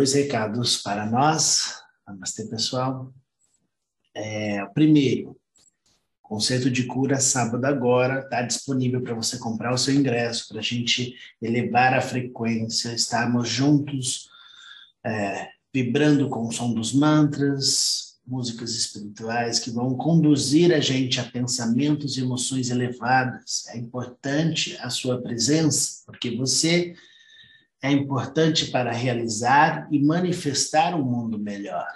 Dois recados para nós. Namastê, pessoal. É, primeiro, Conceito de Cura, sábado agora, está disponível para você comprar o seu ingresso, para a gente elevar a frequência, estarmos juntos, é, vibrando com o som dos mantras, músicas espirituais que vão conduzir a gente a pensamentos e emoções elevadas. É importante a sua presença, porque você é importante para realizar e manifestar um mundo melhor.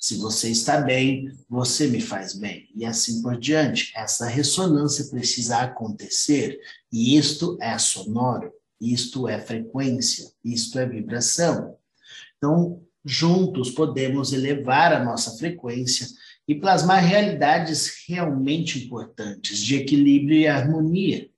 Se você está bem, você me faz bem, e assim por diante. Essa ressonância precisa acontecer, e isto é sonoro, isto é frequência, isto é vibração. Então, juntos podemos elevar a nossa frequência e plasmar realidades realmente importantes de equilíbrio e harmonia.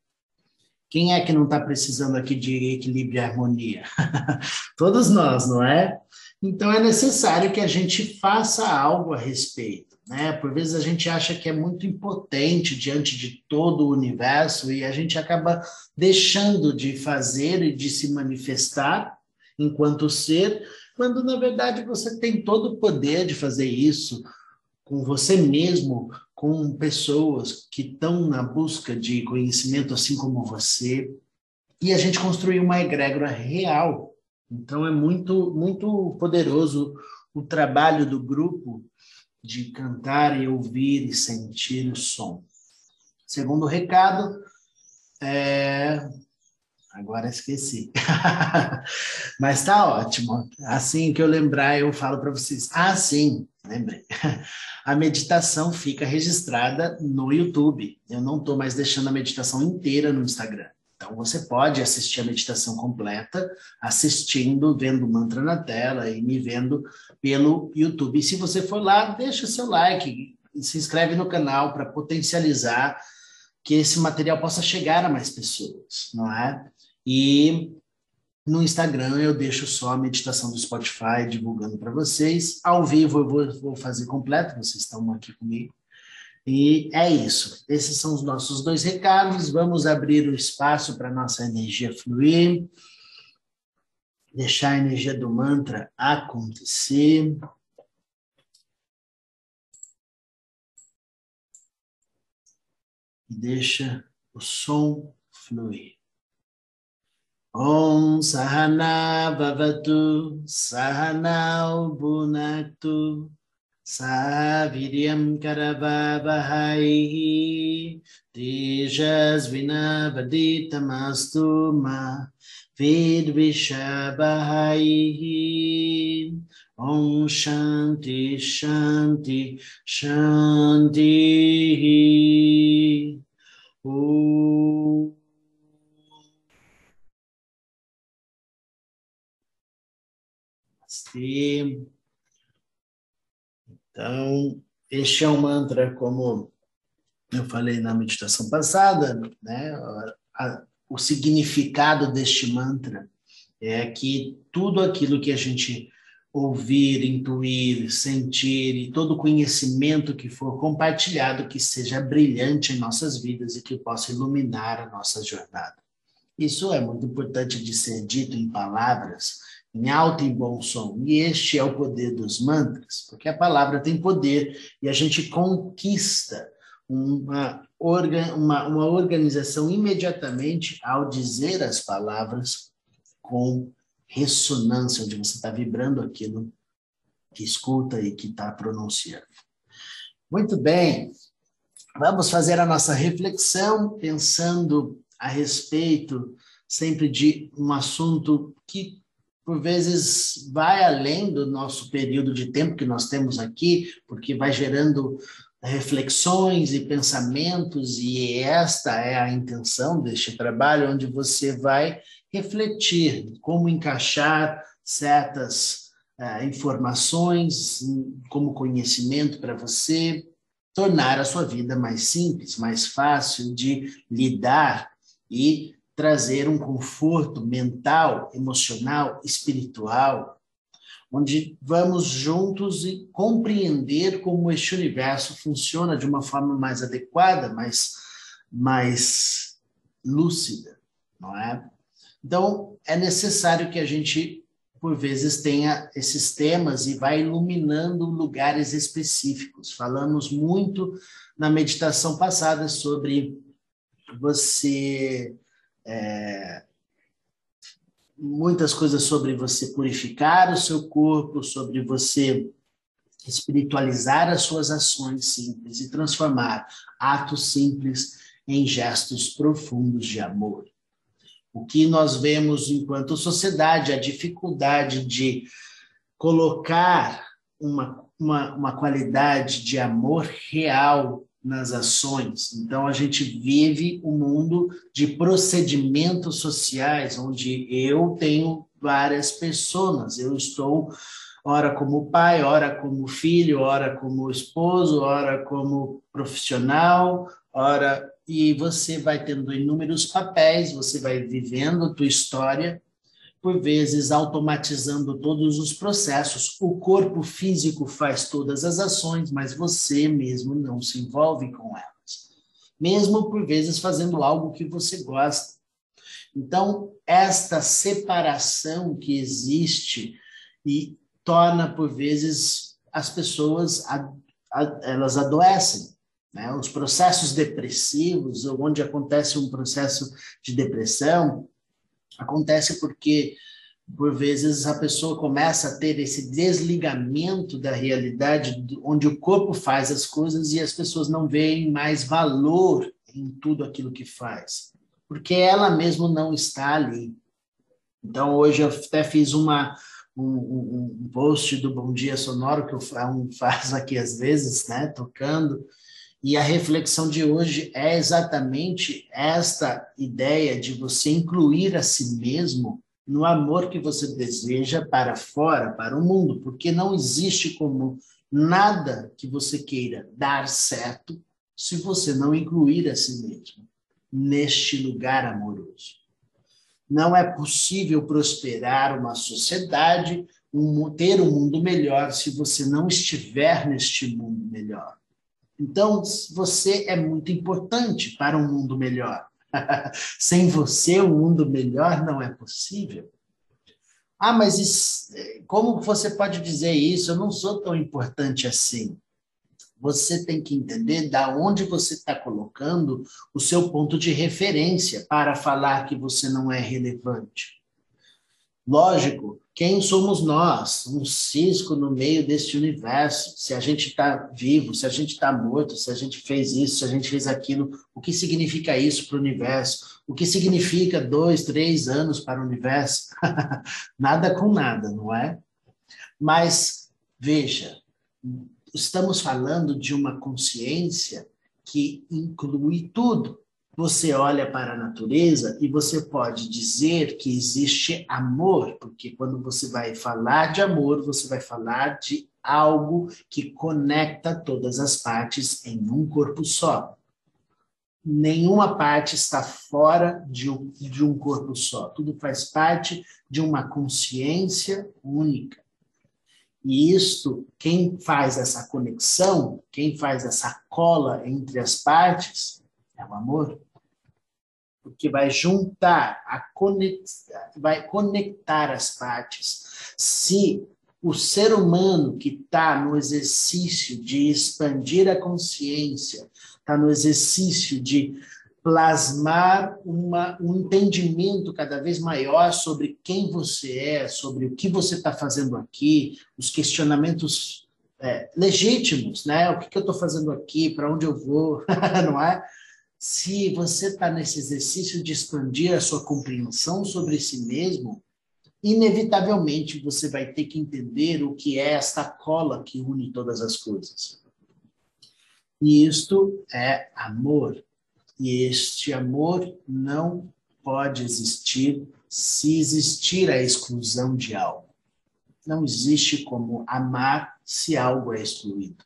Quem é que não está precisando aqui de equilíbrio e harmonia? Todos nós, não é? Então é necessário que a gente faça algo a respeito. Né? Por vezes a gente acha que é muito impotente diante de todo o universo e a gente acaba deixando de fazer e de se manifestar enquanto ser, quando na verdade você tem todo o poder de fazer isso com você mesmo, com pessoas que estão na busca de conhecimento assim como você, e a gente construir uma egrégora real. Então é muito muito poderoso o trabalho do grupo de cantar e ouvir e sentir o som. Segundo recado, é... agora esqueci. Mas tá ótimo. Assim que eu lembrar, eu falo para vocês. Ah, sim, lembrei. A meditação fica registrada no YouTube. Eu não estou mais deixando a meditação inteira no Instagram. Então você pode assistir a meditação completa, assistindo, vendo o mantra na tela e me vendo pelo YouTube. E se você for lá, deixa seu like, se inscreve no canal para potencializar que esse material possa chegar a mais pessoas, não é? E no Instagram eu deixo só a meditação do Spotify divulgando para vocês. Ao vivo eu vou, vou fazer completo, vocês estão aqui comigo. E é isso. Esses são os nossos dois recados. Vamos abrir o espaço para nossa energia fluir. Deixar a energia do mantra acontecer. E deixa o som fluir. Om Sahana Bhavatu Sahana Bunaktu Saviryam Karavavahai Tejasvinavaditamastu Ma Vidvishabhai Om Shanti Shanti Shanti. Om Então, este é um mantra, como eu falei na meditação passada, né? O significado deste mantra é que tudo aquilo que a gente ouvir, intuir, sentir e todo conhecimento que for compartilhado que seja brilhante em nossas vidas e que possa iluminar a nossa jornada. Isso é muito importante de ser dito em palavras, em alto e bom som. E este é o poder dos mantras, porque a palavra tem poder e a gente conquista uma, orga, uma, uma organização imediatamente ao dizer as palavras com ressonância, onde você está vibrando aquilo que escuta e que está pronunciando. Muito bem, vamos fazer a nossa reflexão pensando a respeito sempre de um assunto que por vezes vai além do nosso período de tempo que nós temos aqui, porque vai gerando reflexões e pensamentos, e esta é a intenção deste trabalho, onde você vai refletir como encaixar certas uh, informações como conhecimento para você, tornar a sua vida mais simples, mais fácil de lidar e trazer um conforto mental, emocional, espiritual, onde vamos juntos e compreender como este universo funciona de uma forma mais adequada, mais, mais lúcida, não é? Então, é necessário que a gente por vezes, tenha esses temas e vai iluminando lugares específicos. Falamos muito na meditação passada sobre você. É, muitas coisas sobre você purificar o seu corpo, sobre você espiritualizar as suas ações simples e transformar atos simples em gestos profundos de amor. O que nós vemos enquanto sociedade, a dificuldade de colocar uma, uma, uma qualidade de amor real nas ações. Então, a gente vive um mundo de procedimentos sociais, onde eu tenho várias pessoas, eu estou ora como pai, ora como filho, ora como esposo, ora como profissional, ora e você vai tendo inúmeros papéis, você vai vivendo a tua história, por vezes automatizando todos os processos. O corpo físico faz todas as ações, mas você mesmo não se envolve com elas. Mesmo por vezes fazendo algo que você gosta. Então, esta separação que existe e torna, por vezes, as pessoas, elas adoecem. Né? Os processos depressivos, onde acontece um processo de depressão, acontece porque, por vezes, a pessoa começa a ter esse desligamento da realidade, onde o corpo faz as coisas e as pessoas não veem mais valor em tudo aquilo que faz, porque ela mesmo não está ali. Então, hoje eu até fiz uma, um, um, post do Bom Dia Sonoro que eu faço aqui às vezes, né, tocando, e a reflexão de hoje é exatamente esta ideia de você incluir a si mesmo no amor que você deseja para fora, para o mundo, porque não existe como nada que você queira dar certo se você não incluir a si mesmo neste lugar amoroso. Não é possível prosperar uma sociedade, um, ter um mundo melhor se você não estiver neste mundo melhor. Então, você é muito importante para um mundo melhor. Sem você, o um mundo melhor não é possível. Ah, mas isso, como você pode dizer isso? Eu não sou tão importante assim você tem que entender da onde você está colocando o seu ponto de referência para falar que você não é relevante. Lógico, quem somos nós? Um cisco no meio deste universo. Se a gente está vivo, se a gente está morto, se a gente fez isso, se a gente fez aquilo, o que significa isso para o universo? O que significa dois, três anos para o universo? nada com nada, não é? Mas, veja, estamos falando de uma consciência que inclui tudo. Você olha para a natureza e você pode dizer que existe amor, porque quando você vai falar de amor, você vai falar de algo que conecta todas as partes em um corpo só. Nenhuma parte está fora de um, de um corpo só. Tudo faz parte de uma consciência única. E isto, quem faz essa conexão, quem faz essa cola entre as partes, é o amor. Porque vai juntar, a vai conectar as partes. Se o ser humano que está no exercício de expandir a consciência, está no exercício de plasmar uma, um entendimento cada vez maior sobre quem você é, sobre o que você está fazendo aqui, os questionamentos é, legítimos, né? O que, que eu estou fazendo aqui, para onde eu vou, não é? Se você está nesse exercício de expandir a sua compreensão sobre si mesmo, inevitavelmente você vai ter que entender o que é esta cola que une todas as coisas. E isto é amor. E este amor não pode existir se existir a exclusão de algo. Não existe como amar se algo é excluído.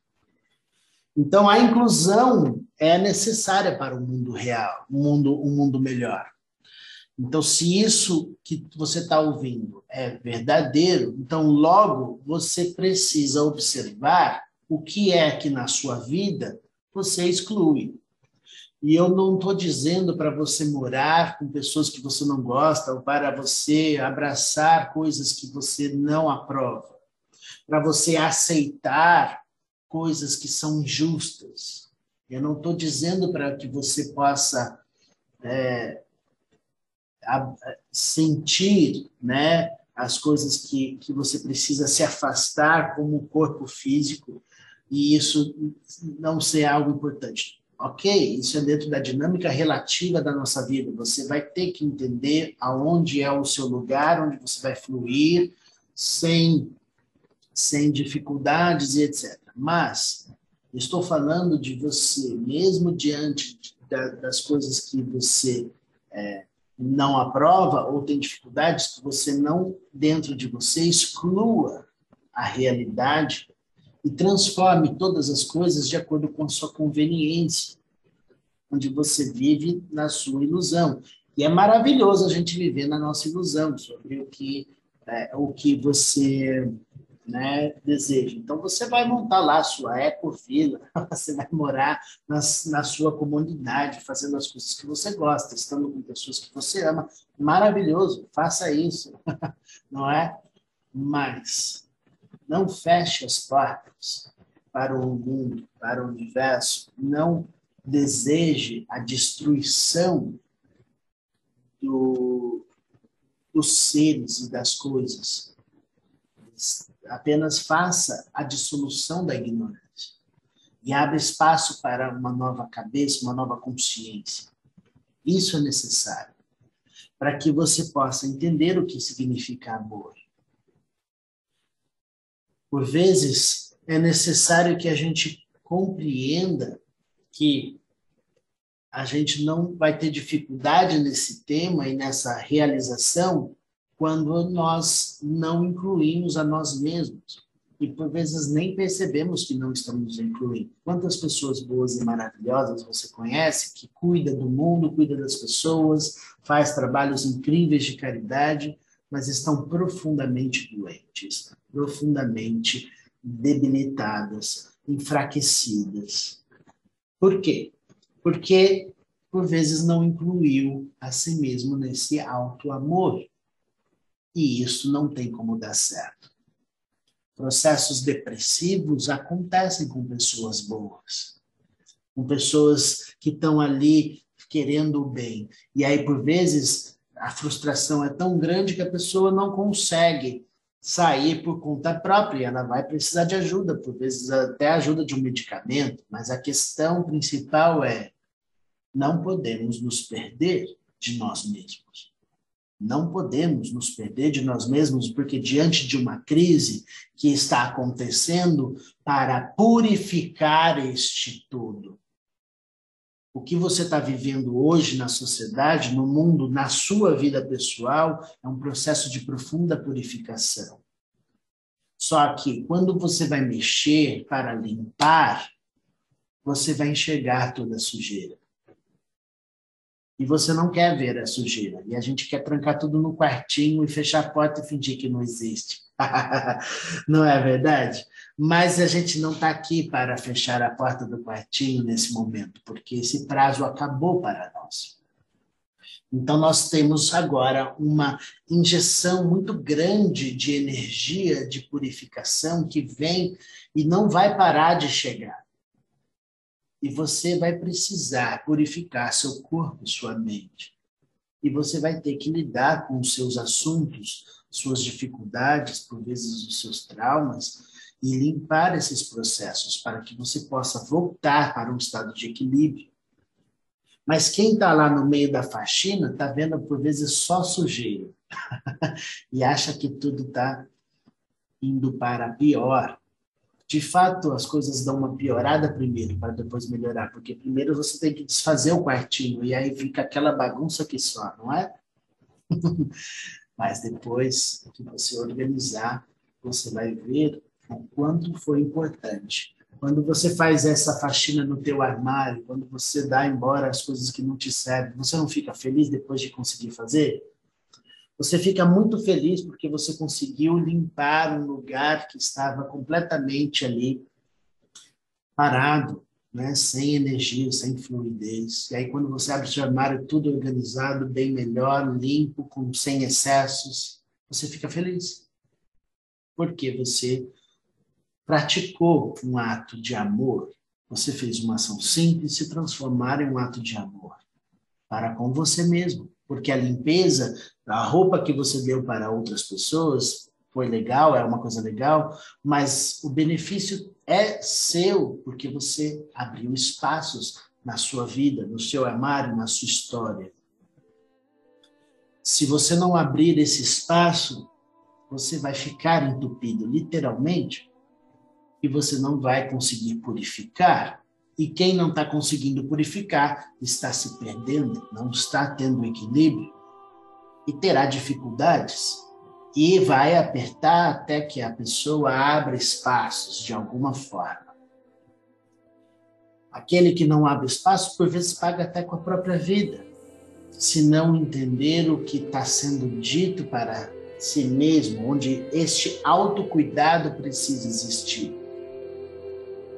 Então, a inclusão é necessária para o mundo real, um mundo, um mundo melhor. Então, se isso que você está ouvindo é verdadeiro, então logo você precisa observar o que é que na sua vida você exclui. E eu não estou dizendo para você morar com pessoas que você não gosta ou para você abraçar coisas que você não aprova, para você aceitar coisas que são justas. Eu não estou dizendo para que você possa é, a, sentir né, as coisas que, que você precisa se afastar como o corpo físico e isso não ser algo importante. Ok, isso é dentro da dinâmica relativa da nossa vida. Você vai ter que entender aonde é o seu lugar, onde você vai fluir sem, sem dificuldades e etc. Mas estou falando de você, mesmo diante da, das coisas que você é, não aprova ou tem dificuldades, que você não, dentro de você, exclua a realidade e transforme todas as coisas de acordo com a sua conveniência, onde você vive na sua ilusão. E é maravilhoso a gente viver na nossa ilusão sobre o que, é, o que você né, deseja. Então, você vai montar lá a sua ecofila, você vai morar na, na sua comunidade, fazendo as coisas que você gosta, estando com pessoas que você ama. Maravilhoso, faça isso, não é? Mas não feche as portas para o mundo, para o universo, não deseje a destruição do, dos seres e das coisas. Apenas faça a dissolução da ignorância e abra espaço para uma nova cabeça, uma nova consciência. Isso é necessário para que você possa entender o que significa amor por vezes, é necessário que a gente compreenda que a gente não vai ter dificuldade nesse tema e nessa realização quando nós não incluímos a nós mesmos. E por vezes nem percebemos que não estamos incluindo. Quantas pessoas boas e maravilhosas você conhece que cuida do mundo, cuida das pessoas, faz trabalhos incríveis de caridade, mas estão profundamente doentes, profundamente debilitadas, enfraquecidas. Por quê? Porque, por vezes, não incluiu a si mesmo nesse alto amor. E isso não tem como dar certo. Processos depressivos acontecem com pessoas boas, com pessoas que estão ali querendo o bem. E aí, por vezes, a frustração é tão grande que a pessoa não consegue sair por conta própria, ela vai precisar de ajuda, por vezes até ajuda de um medicamento, mas a questão principal é não podemos nos perder de nós mesmos. Não podemos nos perder de nós mesmos, porque diante de uma crise que está acontecendo para purificar este todo, o que você está vivendo hoje na sociedade, no mundo, na sua vida pessoal, é um processo de profunda purificação. Só que quando você vai mexer para limpar, você vai enxergar toda a sujeira. E você não quer ver a sujeira. E a gente quer trancar tudo no quartinho e fechar a porta e fingir que não existe. não é verdade? Mas a gente não está aqui para fechar a porta do quartinho nesse momento, porque esse prazo acabou para nós. Então, nós temos agora uma injeção muito grande de energia de purificação que vem e não vai parar de chegar. E você vai precisar purificar seu corpo, sua mente. E você vai ter que lidar com os seus assuntos, suas dificuldades, por vezes os seus traumas, e limpar esses processos para que você possa voltar para um estado de equilíbrio. Mas quem está lá no meio da faxina está vendo por vezes só sujeira e acha que tudo está indo para pior. De fato, as coisas dão uma piorada primeiro para depois melhorar, porque primeiro você tem que desfazer o quartinho e aí fica aquela bagunça que só, não é? Mas depois que você organizar, você vai ver o quanto foi importante. Quando você faz essa faxina no teu armário, quando você dá embora as coisas que não te servem, você não fica feliz depois de conseguir fazer? Você fica muito feliz porque você conseguiu limpar um lugar que estava completamente ali parado, né? sem energia, sem fluidez. E aí, quando você abre o seu armário, tudo organizado, bem melhor, limpo, com, sem excessos, você fica feliz. Porque você praticou um ato de amor, você fez uma ação simples se transformar em um ato de amor para com você mesmo. Porque a limpeza, a roupa que você deu para outras pessoas, foi legal, é uma coisa legal, mas o benefício é seu, porque você abriu espaços na sua vida, no seu armário, na sua história. Se você não abrir esse espaço, você vai ficar entupido, literalmente, e você não vai conseguir purificar. E quem não está conseguindo purificar está se perdendo, não está tendo equilíbrio e terá dificuldades e vai apertar até que a pessoa abra espaços de alguma forma. Aquele que não abre espaço, por vezes, paga até com a própria vida, se não entender o que está sendo dito para si mesmo, onde este autocuidado precisa existir.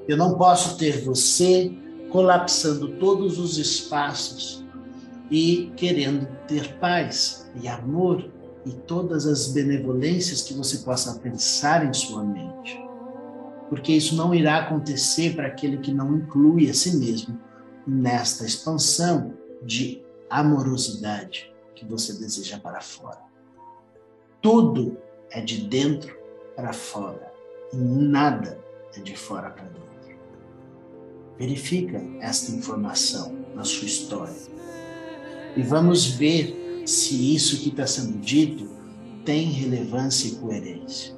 Eu não posso ter você colapsando todos os espaços e querendo ter paz e amor e todas as benevolências que você possa pensar em sua mente. Porque isso não irá acontecer para aquele que não inclui a si mesmo nesta expansão de amorosidade que você deseja para fora. Tudo é de dentro para fora e nada é de fora para dentro. Verifica esta informação na sua história e vamos ver se isso que está sendo dito tem relevância e coerência.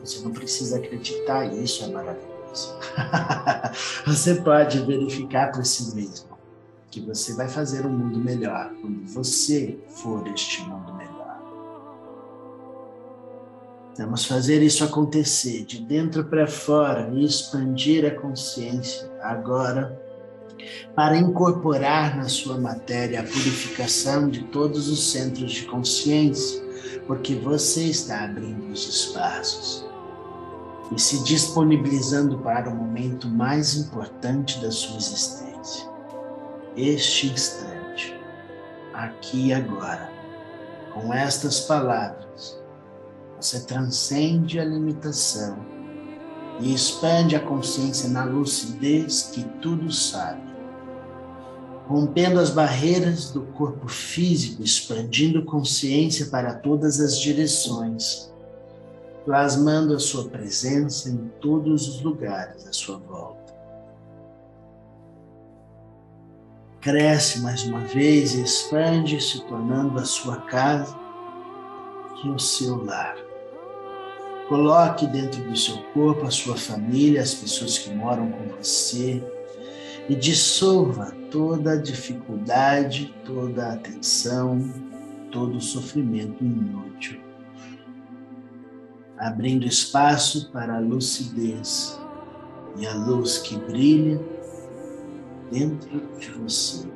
Você não precisa acreditar, isso é maravilhoso. você pode verificar por si mesmo que você vai fazer um mundo melhor quando você for este mundo melhor. Vamos fazer isso acontecer de dentro para fora e expandir a consciência agora para incorporar na sua matéria a purificação de todos os centros de consciência, porque você está abrindo os espaços e se disponibilizando para o momento mais importante da sua existência. Este instante, aqui e agora, com estas palavras, você transcende a limitação e expande a consciência na lucidez que tudo sabe rompendo as barreiras do corpo físico, expandindo consciência para todas as direções, plasmando a sua presença em todos os lugares à sua volta. Cresce mais uma vez e expande, se tornando a sua casa e o seu lar. Coloque dentro do seu corpo a sua família, as pessoas que moram com você, e dissolva toda a dificuldade, toda a atenção, todo o sofrimento inútil, abrindo espaço para a lucidez e a luz que brilha dentro de você,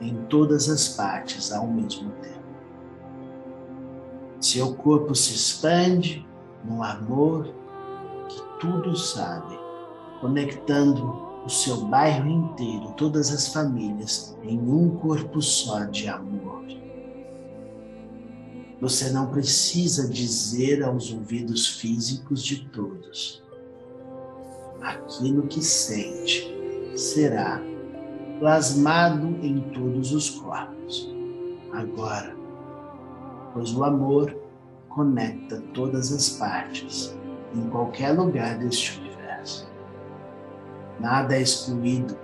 em todas as partes ao mesmo tempo. Seu corpo se expande no amor que tudo sabe, conectando o seu bairro inteiro, todas as famílias, em um corpo só de amor. Você não precisa dizer aos ouvidos físicos de todos. Aquilo que sente será plasmado em todos os corpos. Agora, pois o amor conecta todas as partes, em qualquer lugar deste Nada é excluído,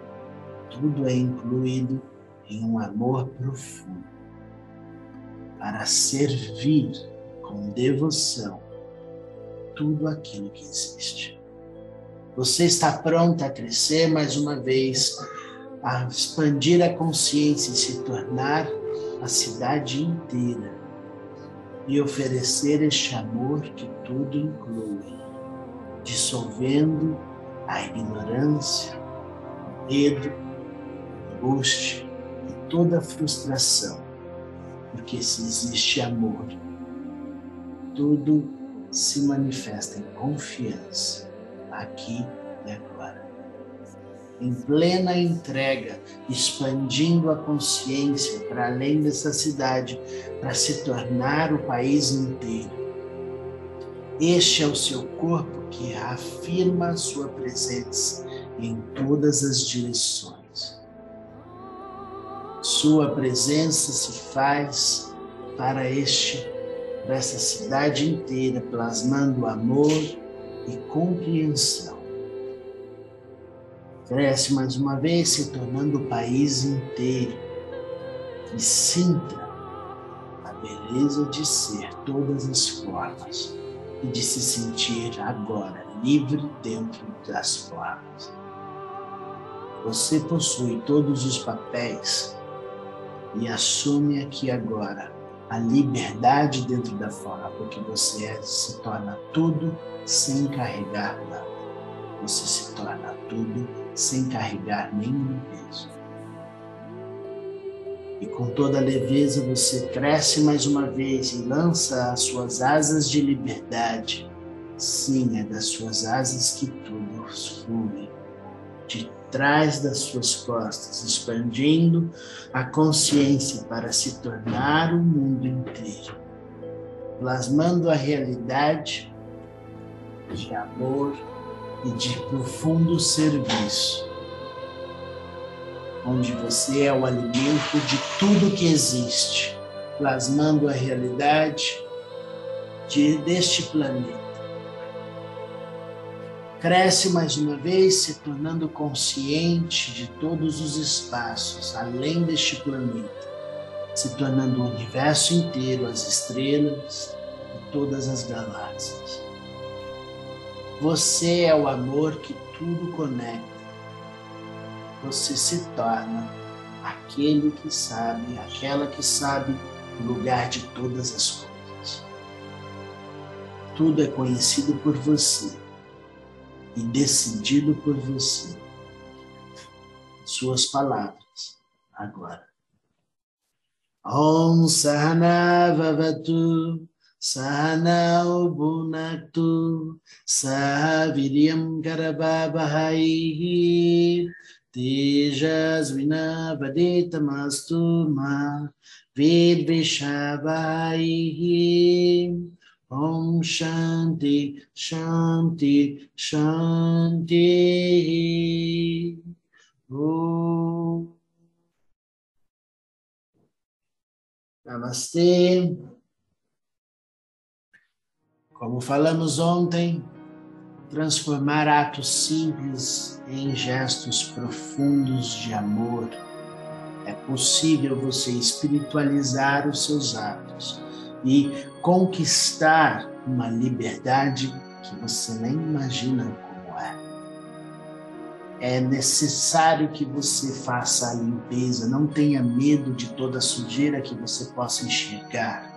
tudo é incluído em um amor profundo. Para servir com devoção tudo aquilo que existe. Você está pronta a crescer mais uma vez, a expandir a consciência e se tornar a cidade inteira e oferecer este amor que tudo inclui, dissolvendo a ignorância, o medo, a angústia e toda a frustração. Porque se existe amor, tudo se manifesta em confiança, aqui e agora. Em plena entrega, expandindo a consciência para além dessa cidade, para se tornar o país inteiro. Este é o seu corpo que afirma a sua presença em todas as direções. Sua presença se faz para este para essa cidade inteira, plasmando amor e compreensão. Cresce mais uma vez, se tornando o país inteiro que sinta a beleza de ser todas as formas e de se sentir agora livre dentro das formas. Você possui todos os papéis e assume aqui agora a liberdade dentro da forma, porque você se torna tudo sem carregar nada. Você se torna tudo sem carregar nenhum peso. E com toda leveza você cresce mais uma vez e lança as suas asas de liberdade. Sim, é das suas asas que tudo flui. De trás das suas costas, expandindo a consciência para se tornar o mundo inteiro, plasmando a realidade de amor e de profundo serviço, onde você é o alimento de tudo que existe, plasmando a realidade de, deste planeta cresce mais uma vez, se tornando consciente de todos os espaços além deste planeta, se tornando o universo inteiro, as estrelas e todas as galáxias. Você é o amor que tudo conecta. Você se torna aquele que sabe, aquela que sabe o lugar de todas as coisas. Tudo é conhecido por você e decidido por você. Suas palavras agora. Om Sahana Vavatu Sahana Ubunatu Sahaviryam Karababahai Tejasvina Vadetamastu Ma Vedvishabhai Om Shanti, Shanti, Shanti. Om. Como falamos ontem, transformar atos simples em gestos profundos de amor. É possível você espiritualizar os seus atos e conquistar uma liberdade que você nem imagina como é. É necessário que você faça a limpeza, não tenha medo de toda a sujeira que você possa enxergar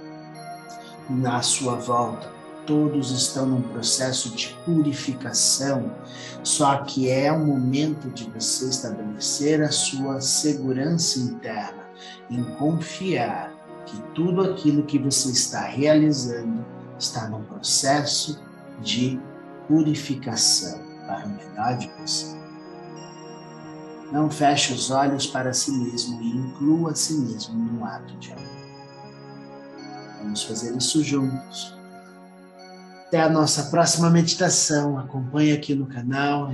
na sua volta. Todos estão num processo de purificação, só que é o momento de você estabelecer a sua segurança interna, em confiar que tudo aquilo que você está realizando está num processo de purificação para o melhor de você. Não feche os olhos para si mesmo e inclua a si mesmo num ato de amor. Vamos fazer isso juntos. Até a nossa próxima meditação. Acompanhe aqui no canal.